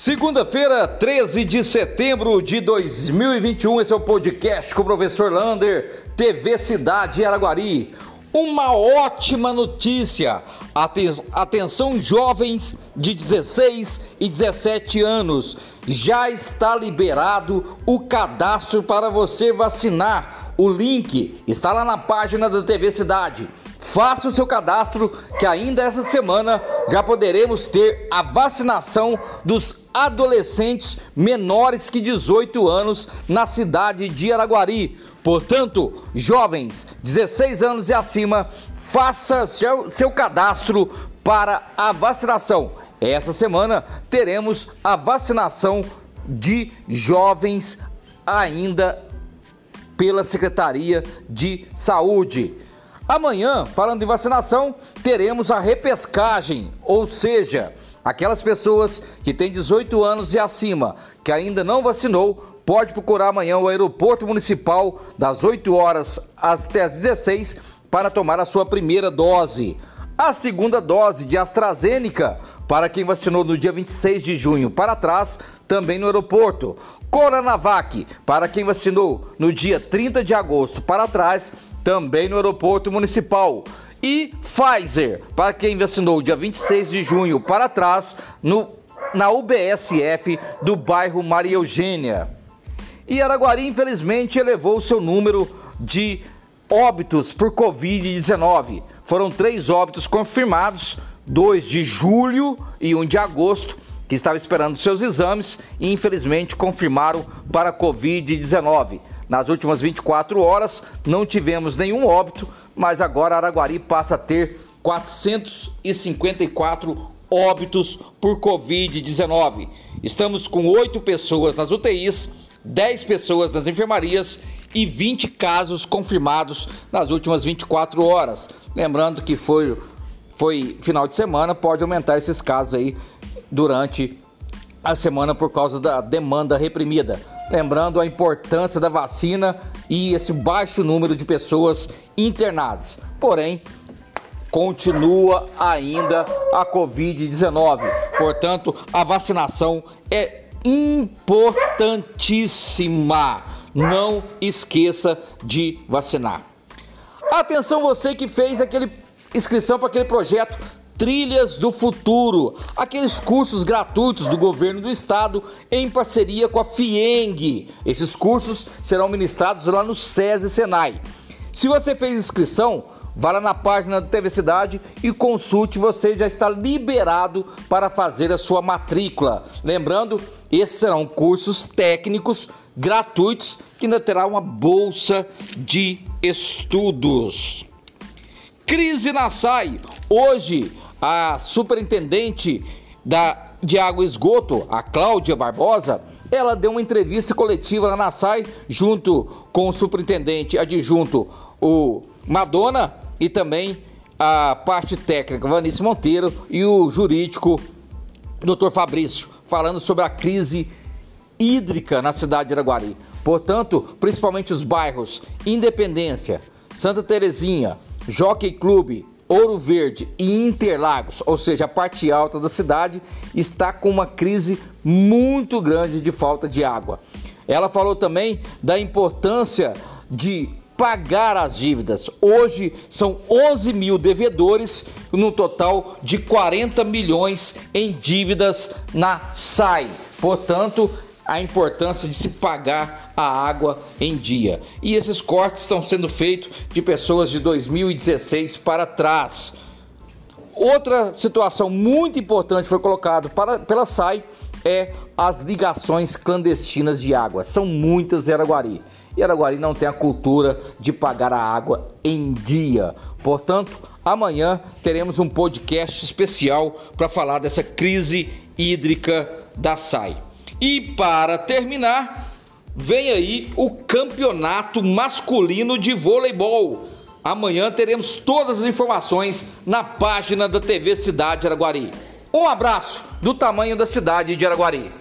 Segunda-feira, 13 de setembro de 2021, esse é o podcast com o professor Lander, TV Cidade Araguari. Uma ótima notícia! Atenção, jovens de 16 e 17 anos, já está liberado o cadastro para você vacinar. O link está lá na página da TV Cidade. Faça o seu cadastro que ainda essa semana já poderemos ter a vacinação dos adolescentes menores que 18 anos na cidade de Araguari. Portanto, jovens 16 anos e acima, faça seu, seu cadastro para a vacinação. Essa semana teremos a vacinação de jovens ainda pela Secretaria de Saúde. Amanhã, falando de vacinação, teremos a repescagem, ou seja, aquelas pessoas que têm 18 anos e acima que ainda não vacinou, pode procurar amanhã o aeroporto municipal das 8 horas até as 16 para tomar a sua primeira dose. A segunda dose de AstraZeneca para quem vacinou no dia 26 de junho para trás, também no aeroporto. Coronavac para quem vacinou no dia 30 de agosto para trás, também no aeroporto municipal. E Pfizer, para quem vacinou dia 26 de junho para trás, no, na UBSF do bairro Maria Eugênia. E Araguari, infelizmente, elevou seu número de óbitos por Covid-19. Foram três óbitos confirmados, dois de julho e um de agosto, que estava esperando seus exames e infelizmente confirmaram para Covid-19. Nas últimas 24 horas não tivemos nenhum óbito, mas agora Araguari passa a ter 454 óbitos por Covid-19. Estamos com 8 pessoas nas UTIs, 10 pessoas nas enfermarias e 20 casos confirmados nas últimas 24 horas. Lembrando que foi, foi final de semana, pode aumentar esses casos aí durante a semana por causa da demanda reprimida. Lembrando a importância da vacina e esse baixo número de pessoas internadas. Porém, continua ainda a Covid-19. Portanto, a vacinação é importantíssima. Não esqueça de vacinar. Atenção você que fez aquele inscrição para aquele projeto Trilhas do Futuro, aqueles cursos gratuitos do governo do estado em parceria com a FIENG. Esses cursos serão ministrados lá no SESI Senai. Se você fez inscrição, vá lá na página do TV Cidade e consulte, você já está liberado para fazer a sua matrícula. Lembrando, esses serão cursos técnicos gratuitos que ainda terá uma bolsa de estudos. Crise na SAI. Hoje, a superintendente da de água e esgoto, a Cláudia Barbosa, ela deu uma entrevista coletiva lá na SAI junto com o superintendente adjunto, o Madonna, e também a parte técnica, Vanice Monteiro, e o jurídico, Dr. Fabrício, falando sobre a crise hídrica na cidade de Araguari. Portanto, principalmente os bairros Independência, Santa Terezinha, Jockey Clube, Ouro Verde e Interlagos, ou seja, a parte alta da cidade, está com uma crise muito grande de falta de água. Ela falou também da importância de pagar as dívidas. Hoje são 11 mil devedores, no total de 40 milhões em dívidas na SAI. Portanto, a importância de se pagar a água em dia. E esses cortes estão sendo feitos de pessoas de 2016 para trás. Outra situação muito importante foi colocado para, pela SAI é as ligações clandestinas de água. São muitas em Araguari. E Araguari não tem a cultura de pagar a água em dia. Portanto, amanhã teremos um podcast especial para falar dessa crise hídrica da SAI. E para terminar, vem aí o campeonato masculino de voleibol. Amanhã teremos todas as informações na página da TV Cidade Araguari. Um abraço do tamanho da cidade de Araguari.